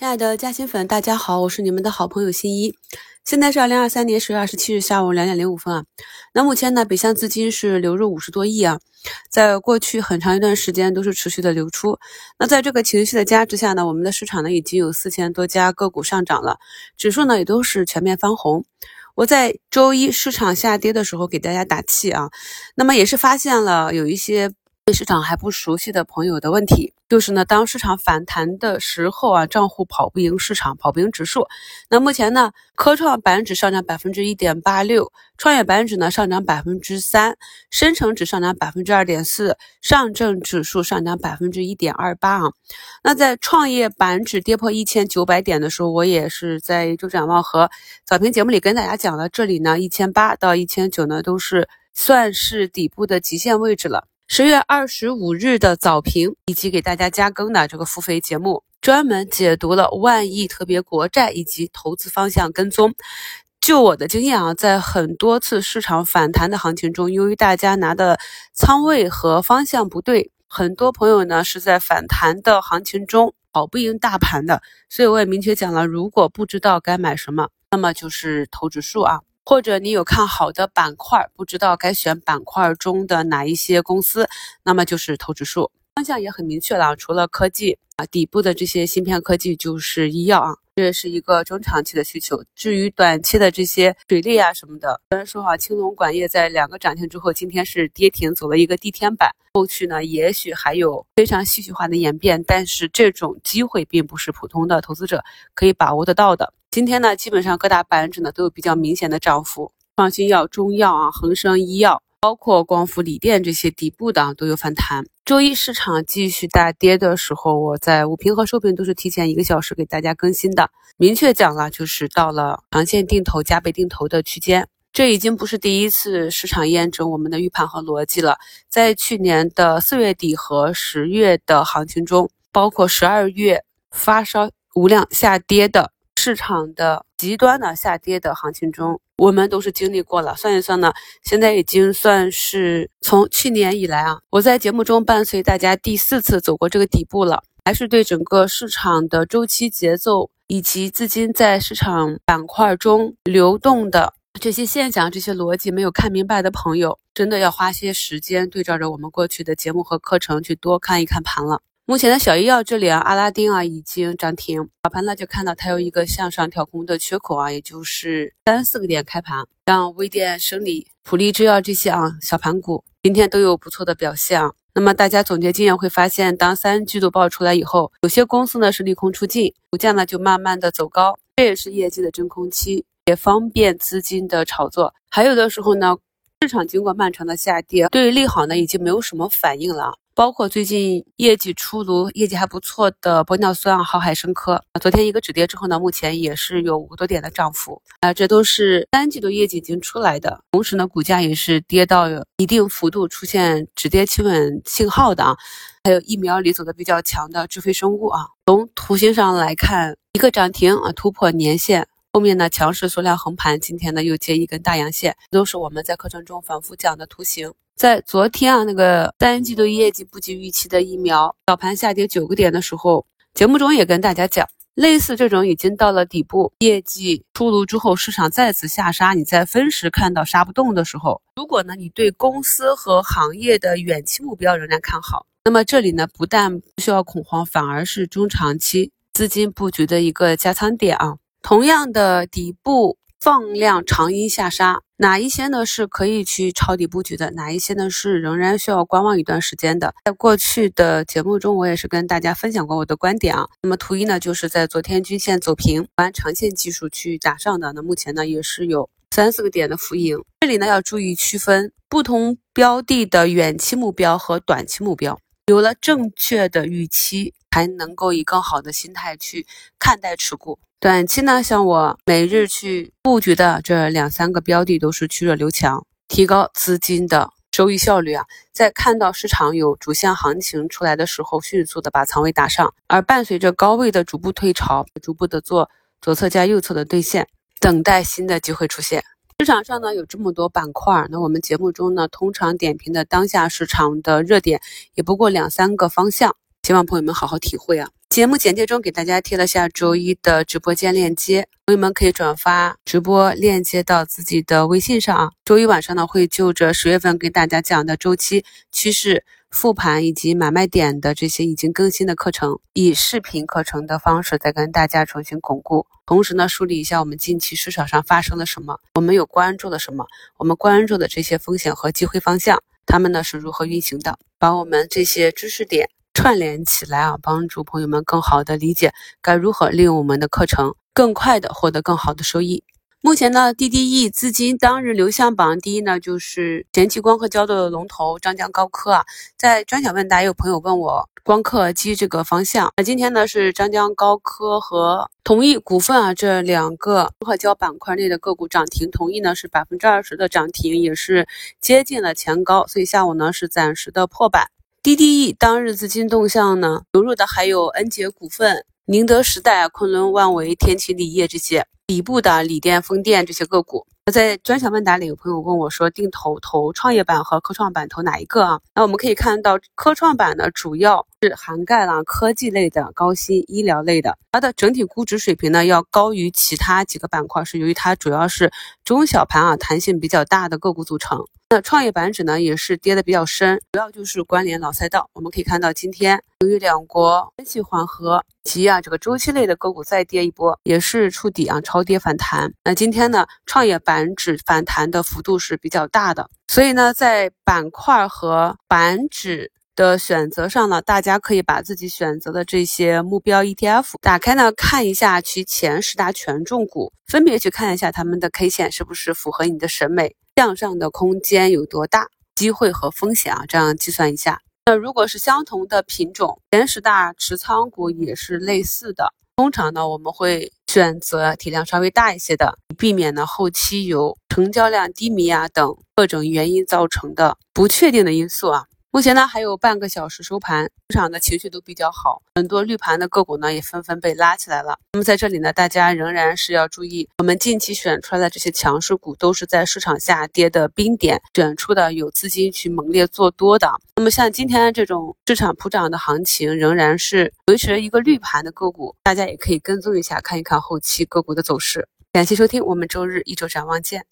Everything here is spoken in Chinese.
亲爱的嘉兴粉，大家好，我是你们的好朋友新一。现在是二零二三年十月二十七日下午两点零五分啊。那目前呢，北向资金是流入五十多亿啊，在过去很长一段时间都是持续的流出。那在这个情绪的加持下呢，我们的市场呢已经有四千多家个股上涨了，指数呢也都是全面翻红。我在周一市场下跌的时候给大家打气啊，那么也是发现了有一些。对市场还不熟悉的朋友的问题，就是呢，当市场反弹的时候啊，账户跑不赢市场，跑不赢指数。那目前呢，科创板指上涨百分之一点八六，创业板指呢上涨百分之三，深成指上涨百分之二点四，上证指数上涨百分之一点二八啊。那在创业板指跌破一千九百点的时候，我也是在周展望和早评节目里跟大家讲了，这里呢一千八到一千九呢都是算是底部的极限位置了。十月二十五日的早评以及给大家加更的这个付费节目，专门解读了万亿特别国债以及投资方向跟踪。就我的经验啊，在很多次市场反弹的行情中，由于大家拿的仓位和方向不对，很多朋友呢是在反弹的行情中跑不赢大盘的。所以我也明确讲了，如果不知道该买什么，那么就是投指数啊。或者你有看好的板块，不知道该选板块中的哪一些公司，那么就是投指数方向也很明确了。除了科技啊，底部的这些芯片科技就是医药啊，这是一个中长期的需求。至于短期的这些水利啊什么的，虽然说啊，青龙管业在两个涨停之后，今天是跌停，走了一个地天板，后续呢也许还有非常戏剧化的演变，但是这种机会并不是普通的投资者可以把握得到的。今天呢，基本上各大板指呢都有比较明显的涨幅，创新药、中药啊、恒生医药，包括光伏、锂电这些底部的啊都有反弹。周一市场继续大跌的时候，我在午评和收评都是提前一个小时给大家更新的，明确讲了，就是到了长线定投、加倍定投的区间。这已经不是第一次市场验证我们的预判和逻辑了，在去年的四月底和十月的行情中，包括十二月发烧无量下跌的。市场的极端的下跌的行情中，我们都是经历过了。算一算呢，现在已经算是从去年以来啊，我在节目中伴随大家第四次走过这个底部了。还是对整个市场的周期节奏以及资金在市场板块中流动的这些现象、这些逻辑没有看明白的朋友，真的要花些时间对照着我们过去的节目和课程去多看一看盘了。目前的小医药这里啊，阿拉丁啊已经涨停，早盘呢就看到它有一个向上跳空的缺口啊，也就是三四个点开盘，像微电生理、普利制药这些啊小盘股今天都有不错的表现啊。那么大家总结经验会发现，当三季度报出来以后，有些公司呢是利空出尽，股价呢就慢慢的走高，这也是业绩的真空期，也方便资金的炒作。还有的时候呢，市场经过漫长的下跌，对于利好呢已经没有什么反应了。包括最近业绩出炉、业绩还不错的玻尿酸啊、浩海生科，昨天一个止跌之后呢，目前也是有五个多点的涨幅。啊，这都是三季度业绩已经出来的，同时呢，股价也是跌到一定幅度出现止跌企稳信号的啊，还有疫苗里走的比较强的智飞生物啊，从图形上来看，一个涨停啊，突破年线。后面呢，强势缩量横盘，今天呢又接一根大阳线，都是我们在课程中反复讲的图形。在昨天啊，那个三季度业绩不及预期的疫苗早盘下跌九个点的时候，节目中也跟大家讲，类似这种已经到了底部，业绩出炉之后，市场再次下杀，你在分时看到杀不动的时候，如果呢你对公司和行业的远期目标仍然看好，那么这里呢不但不需要恐慌，反而是中长期资金布局的一个加仓点啊。同样的底部放量长阴下杀，哪一些呢是可以去抄底布局的？哪一些呢是仍然需要观望一段时间的？在过去的节目中，我也是跟大家分享过我的观点啊。那么图一呢，就是在昨天均线走平，按长线技术去打上的。那目前呢，也是有三四个点的浮盈。这里呢要注意区分不同标的的远期目标和短期目标，有了正确的预期，才能够以更好的心态去看待持股。短期呢，像我每日去布局的这两三个标的都是去弱留强，提高资金的收益效率啊。在看到市场有主线行情出来的时候，迅速的把仓位打上，而伴随着高位的逐步退潮，逐步的做左侧加右侧的兑现，等待新的机会出现。市场上呢有这么多板块，那我们节目中呢通常点评的当下市场的热点也不过两三个方向，希望朋友们好好体会啊。节目简介中给大家贴了下周一的直播间链接，朋友们可以转发直播链接到自己的微信上啊。周一晚上呢，会就着十月份给大家讲的周期趋势复盘以及买卖点的这些已经更新的课程，以视频课程的方式再跟大家重新巩固。同时呢，梳理一下我们近期市场上发生了什么，我们有关注的什么，我们关注的这些风险和机会方向，他们呢是如何运行的，把我们这些知识点。串联起来啊，帮助朋友们更好的理解该如何利用我们的课程，更快的获得更好的收益。目前呢，DDE 资金当日流向榜第一呢，就是前期光刻胶的龙头张江高科啊。在专享问答也，有朋友问我光刻机这个方向，那今天呢是张江高科和同意股份啊这两个光刻胶板块内的个股涨停，同意呢是百分之二十的涨停，也是接近了前高，所以下午呢是暂时的破板。DDE 当日资金动向呢，流入的还有恩捷股份、宁德时代、昆仑万维、天齐锂业这些底部的锂电、风电这些个股。那在专享问答里，有朋友问我说，定投投创业板和科创板投哪一个啊？那我们可以看到，科创板呢主要是涵盖了科技类的、高新医疗类的，它的整体估值水平呢要高于其他几个板块，是由于它主要是中小盘啊，弹性比较大的个股组成。那创业板指呢也是跌的比较深，主要就是关联老赛道。我们可以看到，今天由于两国关系缓和，及啊这个周期类的个股再跌一波，也是触底啊超跌反弹。那今天呢，创业板指反弹的幅度是比较大的，所以呢，在板块和板指的选择上呢，大家可以把自己选择的这些目标 ETF 打开呢，看一下其前十大权重股，分别去看一下他们的 K 线是不是符合你的审美。向上的空间有多大？机会和风险啊，这样计算一下。那如果是相同的品种，前十大持仓股也是类似的，通常呢，我们会选择体量稍微大一些的，避免呢后期有成交量低迷啊等各种原因造成的不确定的因素啊。目前呢还有半个小时收盘，市场的情绪都比较好，很多绿盘的个股呢也纷纷被拉起来了。那么在这里呢，大家仍然是要注意，我们近期选出来的这些强势股都是在市场下跌的冰点选出的，有资金去猛烈做多的。那么像今天这种市场普涨的行情，仍然是维持一个绿盘的个股，大家也可以跟踪一下，看一看后期个股的走势。感谢收听，我们周日一周展望见。